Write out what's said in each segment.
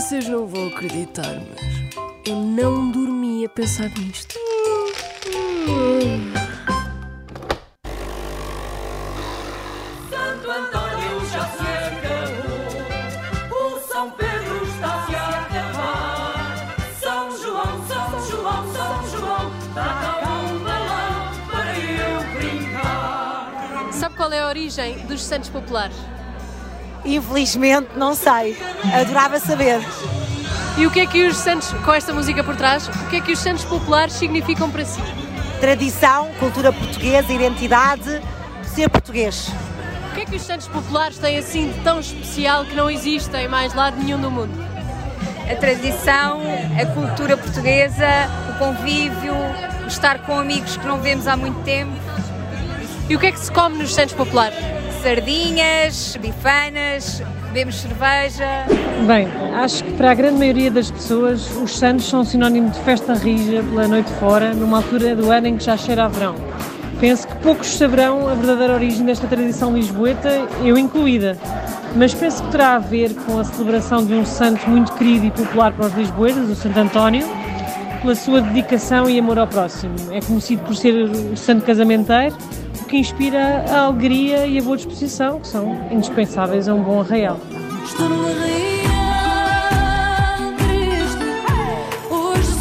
Vocês não vão acreditar, mas eu não dormi a pensar nisto. Santo Antônio já se acabou, o São Pedro está-se a acabar. São João, São João, São João, traga um balão para eu brincar. Sabe qual é a origem dos Santos Populares? Infelizmente, não sei. Adorava saber. E o que é que os Santos, com esta música por trás, o que é que os Santos Populares significam para si? Tradição, cultura portuguesa, identidade, ser português. O que é que os Santos Populares têm assim de tão especial que não existe em mais lado nenhum do mundo? a tradição, a cultura portuguesa, o convívio, o estar com amigos que não vemos há muito tempo, E o que é que se come nos Santos Populares? Sardinhas, bifanas, bebemos cerveja. Bem, acho que para a grande maioria das pessoas os Santos são sinónimo de festa rija pela noite fora, numa altura do ano em que já cheira a verão. Penso que poucos saberão a verdadeira origem desta tradição lisboeta, eu incluída. Mas penso que terá a ver com a celebração de um santo muito querido e popular para os lisboetas, o Santo António, pela sua dedicação e amor ao próximo. É conhecido por ser o santo casamenteiro, o que inspira a alegria e a boa disposição, que são indispensáveis a um bom arraial. Estou no arraial triste. Hoje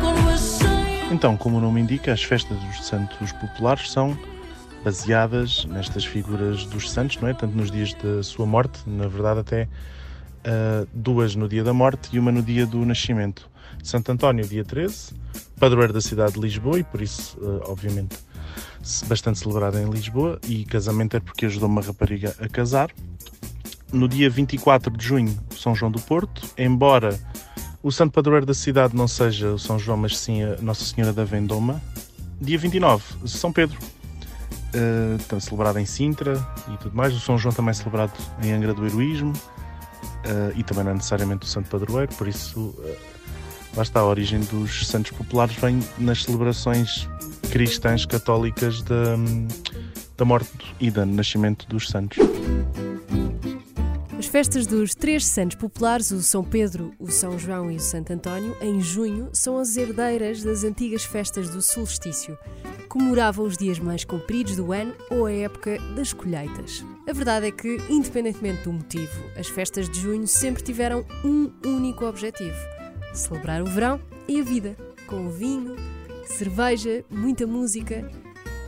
com lua cheia. Então, como o nome indica, as festas dos santos populares são baseadas nestas figuras dos santos, não é? Tanto nos dias da sua morte, na verdade até duas no dia da morte e uma no dia do nascimento. Santo António, dia 13, padroeiro da cidade de Lisboa e por isso, ah, obviamente, bastante celebrado em Lisboa e casamento é porque ajudou uma rapariga a casar. No dia 24 de junho, São João do Porto, embora o santo padroeiro da cidade não seja o São João, mas sim a Nossa Senhora da Vendoma. Dia 29, São Pedro, eh, também celebrado em Sintra e tudo mais. O São João também é celebrado em Angra do Heroísmo eh, e também não é necessariamente o santo padroeiro, por isso eh, lá está a origem dos santos populares vem nas celebrações cristãs católicas da, da morte e do nascimento dos santos. As festas dos três santos populares, o São Pedro, o São João e o Santo António, em junho, são as herdeiras das antigas festas do solstício. Comemoravam os dias mais compridos do ano ou a época das colheitas. A verdade é que, independentemente do motivo, as festas de junho sempre tiveram um único objetivo: celebrar o verão e a vida, com vinho, cerveja, muita música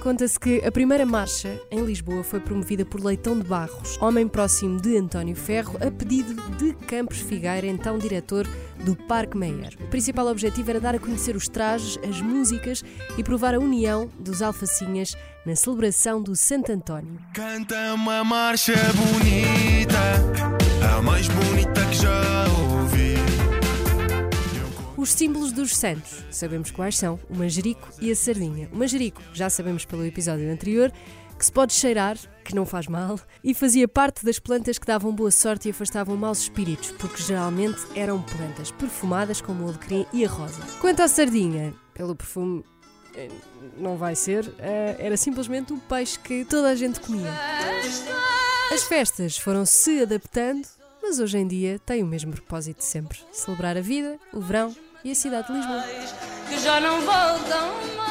Conta-se que a primeira marcha em Lisboa foi promovida por Leitão de Barros, homem próximo de António Ferro, a pedido de Campos Figueira, então diretor do Parque Meyer. O principal objetivo era dar a conhecer os trajes, as músicas e provar a união dos alfacinhas na celebração do Santo António. Canta uma marcha bonita, Os símbolos dos santos, sabemos quais são, o manjerico e a sardinha. O manjerico, já sabemos pelo episódio anterior, que se pode cheirar, que não faz mal, e fazia parte das plantas que davam boa sorte e afastavam maus espíritos, porque geralmente eram plantas perfumadas como o alecrim e a rosa. Quanto à sardinha, pelo perfume eh, não vai ser, eh, era simplesmente o peixe que toda a gente comia. As festas foram se adaptando, mas hoje em dia têm o mesmo propósito de sempre: celebrar a vida, o verão e a cidade de Lisboa. Que já não voltam